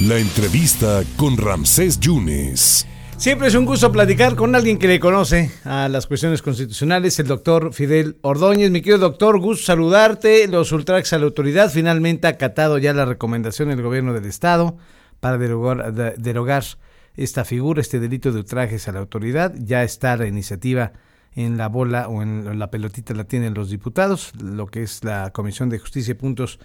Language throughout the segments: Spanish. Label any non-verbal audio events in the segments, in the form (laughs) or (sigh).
La entrevista con Ramsés Yunes. Siempre es un gusto platicar con alguien que le conoce a las cuestiones constitucionales, el doctor Fidel Ordóñez. Mi querido doctor, gusto saludarte. Los ultrax a la autoridad finalmente ha acatado ya la recomendación del gobierno del Estado para derogar, derogar esta figura, este delito de ultrajes a la autoridad. Ya está la iniciativa en la bola o en la pelotita la tienen los diputados, lo que es la Comisión de Justicia y Puntos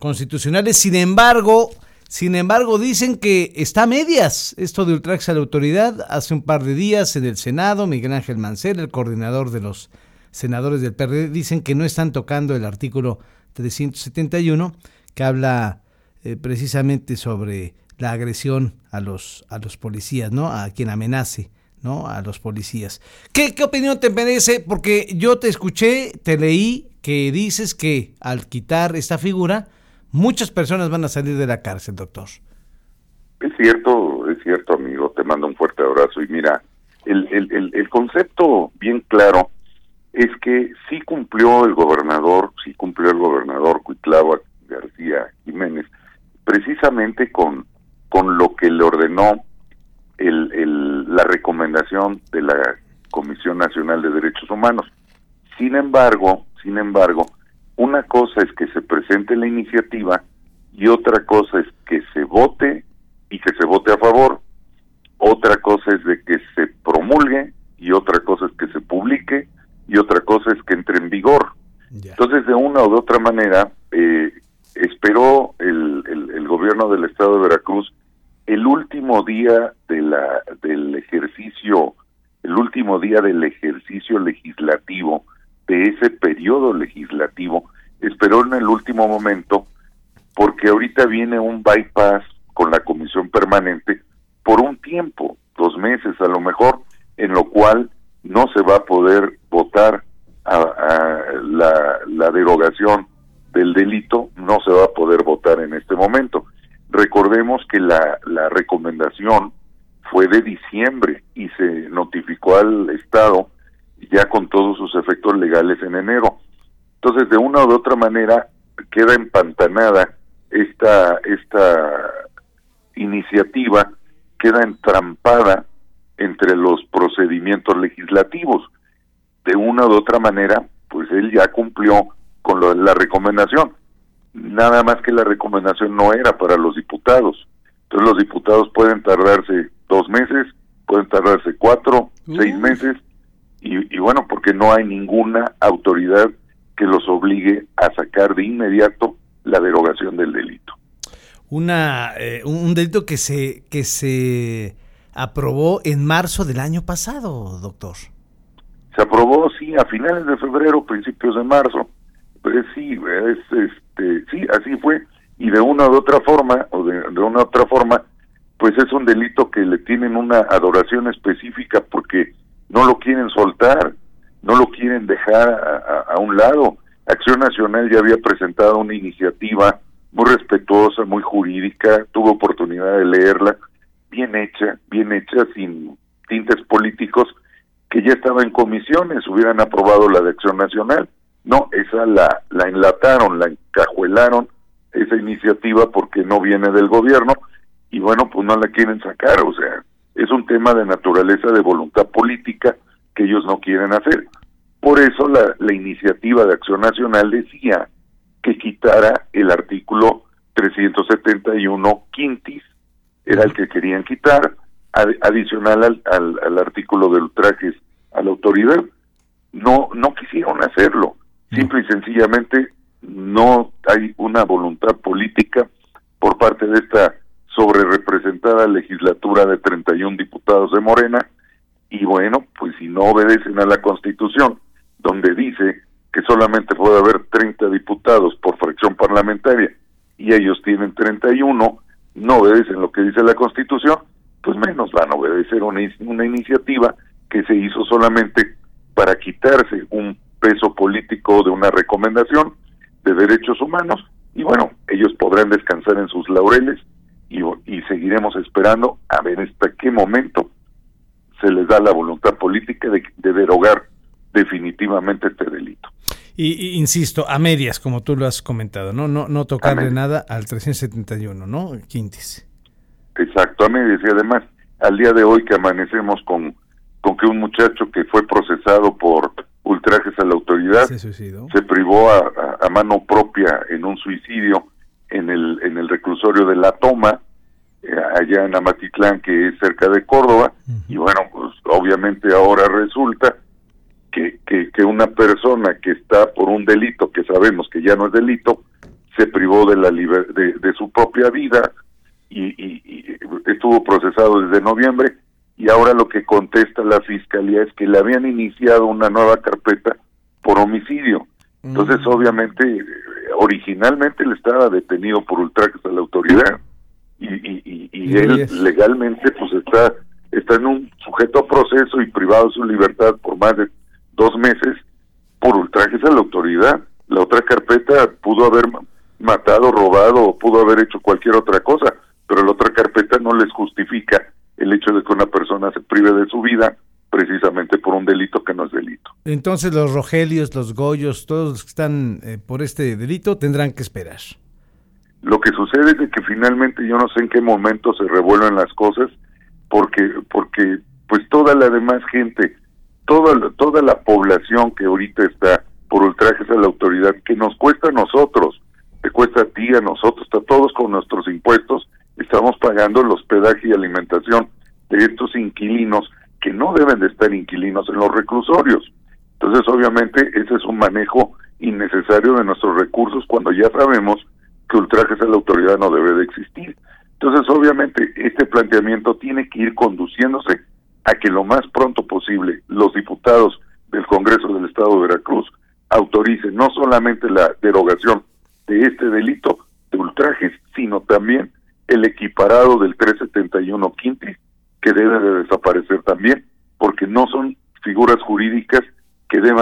Constitucionales. Sin embargo, sin embargo, dicen que está a medias esto de ultraje a la autoridad. Hace un par de días en el Senado, Miguel Ángel Mancera, el coordinador de los senadores del PRD, dicen que no están tocando el artículo 371 que habla eh, precisamente sobre la agresión a los, a los policías, ¿no? A quien amenace, ¿no? A los policías. ¿Qué, ¿Qué opinión te merece? Porque yo te escuché, te leí que dices que al quitar esta figura, muchas personas van a salir de la cárcel, doctor. Es cierto, es cierto, amigo. Te mando un fuerte abrazo. Y mira, el, el, el, concepto bien claro es que sí cumplió el gobernador, sí cumplió el gobernador Cuitlava García Jiménez, precisamente con, con lo que le ordenó el, el, la recomendación de la Comisión Nacional de Derechos Humanos. Sin embargo, sin embargo, una cosa es que se presente la iniciativa y otra cosa es que se vote y que se vote a favor. Otra cosa es de que se promulgue y otra cosa es que se publique y otra cosa es que entre en vigor. Entonces, de una o de otra manera, eh, esperó el, el, gobierno del estado de Veracruz el último día de la, del ejercicio, el último día del ejercicio legislativo de ese periodo legislativo, esperó en el último momento porque ahorita viene un bypass con la comisión permanente por un tiempo, dos meses a lo mejor, en lo cual no se va a poder votar a, la, la derogación del delito, no se va a poder votar en este momento. Recordemos que la, la recomendación fue de diciembre y se notificó al Estado ya con todos sus efectos legales en enero. Entonces, de una u otra manera, queda empantanada esta, esta iniciativa, queda entrampada entre los procedimientos legislativos. De una u otra manera, pues él ya cumplió con lo, la recomendación. Nada más que la recomendación no era para los diputados. Entonces los diputados pueden tardarse dos meses, pueden tardarse cuatro, seis meses, y, bueno, porque no hay ninguna autoridad que los obligue a sacar de inmediato la derogación del delito. Una, eh, un delito que se, que se aprobó en marzo del año pasado, doctor. Se aprobó, sí, a finales de febrero, principios de marzo. Pues sí, es, este, sí, así fue. Y de una u otra forma, o de, de una u otra forma, pues es un delito que le tienen una adoración específica porque no lo quieren soltar, no lo quieren dejar a, un lado. Acción Nacional ya había presentado una iniciativa muy respetuosa, muy jurídica, tuve oportunidad de leerla, bien hecha, bien hecha, sin tintes políticos, que ya estaba en comisiones, hubieran aprobado la de Acción Nacional. No, esa la, la enlataron, la encajuelaron, esa iniciativa porque no viene del gobierno y bueno, pues no la quieren sacar, o sea, es un tema de naturaleza de voluntad política que ellos no quieren hacer. Por eso la, la iniciativa de Acción Nacional decía que quitara el artículo 371 quintis, era el que querían quitar, adicional al, al, al, artículo de ultrajes a la autoridad. No, no quisieron hacerlo. Simple y sencillamente no hay una voluntad política por parte de esta sobre representada legislatura de 31 diputados de Morena y bueno, pues si no obedecen a la Constitución, donde dice que solamente puede haber 30 diputados por fracción parlamentaria y ellos tienen 31, no obedecen lo que dice la Constitución, pues menos van a obedecer una, una iniciativa que se hizo solamente para quitarse un peso político de una recomendación de derechos humanos y bueno, ellos podrán descansar en sus laureles y, seguiremos esperando a ver hasta qué momento se les da la voluntad política de, derogar definitivamente este delito. Y, insisto, a medias, como tú lo has comentado, no no no tocarle nada al 371, ¿no? Quintis. Exacto, a medias. Y además, al día de hoy que amanecemos con, con que un muchacho que fue procesado por ultrajes a la autoridad se, privó a, a, mano propia en un suicidio en el, en el reclusorio de La Toma, eh, allá en Amatitlán, que es cerca de Córdoba, y bueno, pues obviamente ahora resulta que, que, una persona que está por un delito que sabemos que ya no es delito, se privó de, la de, de su propia vida y, y, estuvo procesado desde noviembre y ahora lo que contesta la fiscalía es que le habían iniciado una nueva carpeta por homicidio. Entonces, mm. obviamente, originalmente él estaba detenido por ultrajes a la autoridad y, y, y, él legalmente pues está está en un sujeto a proceso y privado de su libertad por más de dos meses por ultrajes a la autoridad. La otra carpeta pudo haber matado, robado o pudo haber hecho cualquier otra cosa, pero la otra carpeta no les justifica el hecho de que una persona se prive de su vida precisamente por un delito que no es delito. Entonces los Rogelios, los Goyos, todos los que están eh, por este delito tendrán que esperar. Lo que sucede es que finalmente yo no sé en qué momento se revuelven las cosas porque porque pues toda la demás gente, toda toda la población que ahorita está por ultrajes a la autoridad que nos cuesta a nosotros, te cuesta a ti, a nosotros, a todos con nuestros impuestos, estamos pagando el hospedaje y alimentación de estos inquilinos que no deben de estar inquilinos en los reclusorios. Entonces, obviamente, ese es un manejo innecesario de nuestros recursos cuando ya sabemos que ultrajes a la autoridad no debe de existir. Entonces, obviamente, este planteamiento tiene que ir conduciéndose a que lo más pronto posible los diputados del Congreso del Estado de Veracruz autoricen no solamente la derogación de este delito de ultrajes, sino también el equiparado del 371 quinti, que debe de desaparecer también, porque no son figuras jurídicas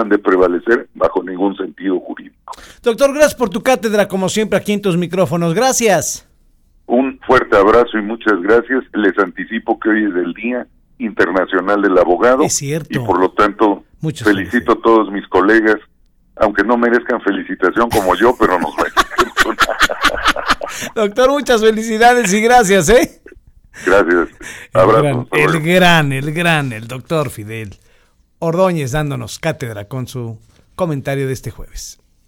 de prevalecer bajo ningún sentido jurídico. Doctor, gracias por tu cátedra, como siempre, aquí en tus micrófonos. Gracias. Un fuerte abrazo y muchas gracias. Les anticipo que hoy es el Día Internacional del Abogado. Es cierto. Y por lo tanto, felicito a todos mis colegas, aunque no merezcan felicitación como yo, pero nos (laughs) Doctor, muchas felicidades y gracias, ¿eh? Gracias. El gran, el gran, el doctor Fidel Ordóñez dándonos cátedra con su comentario de este jueves.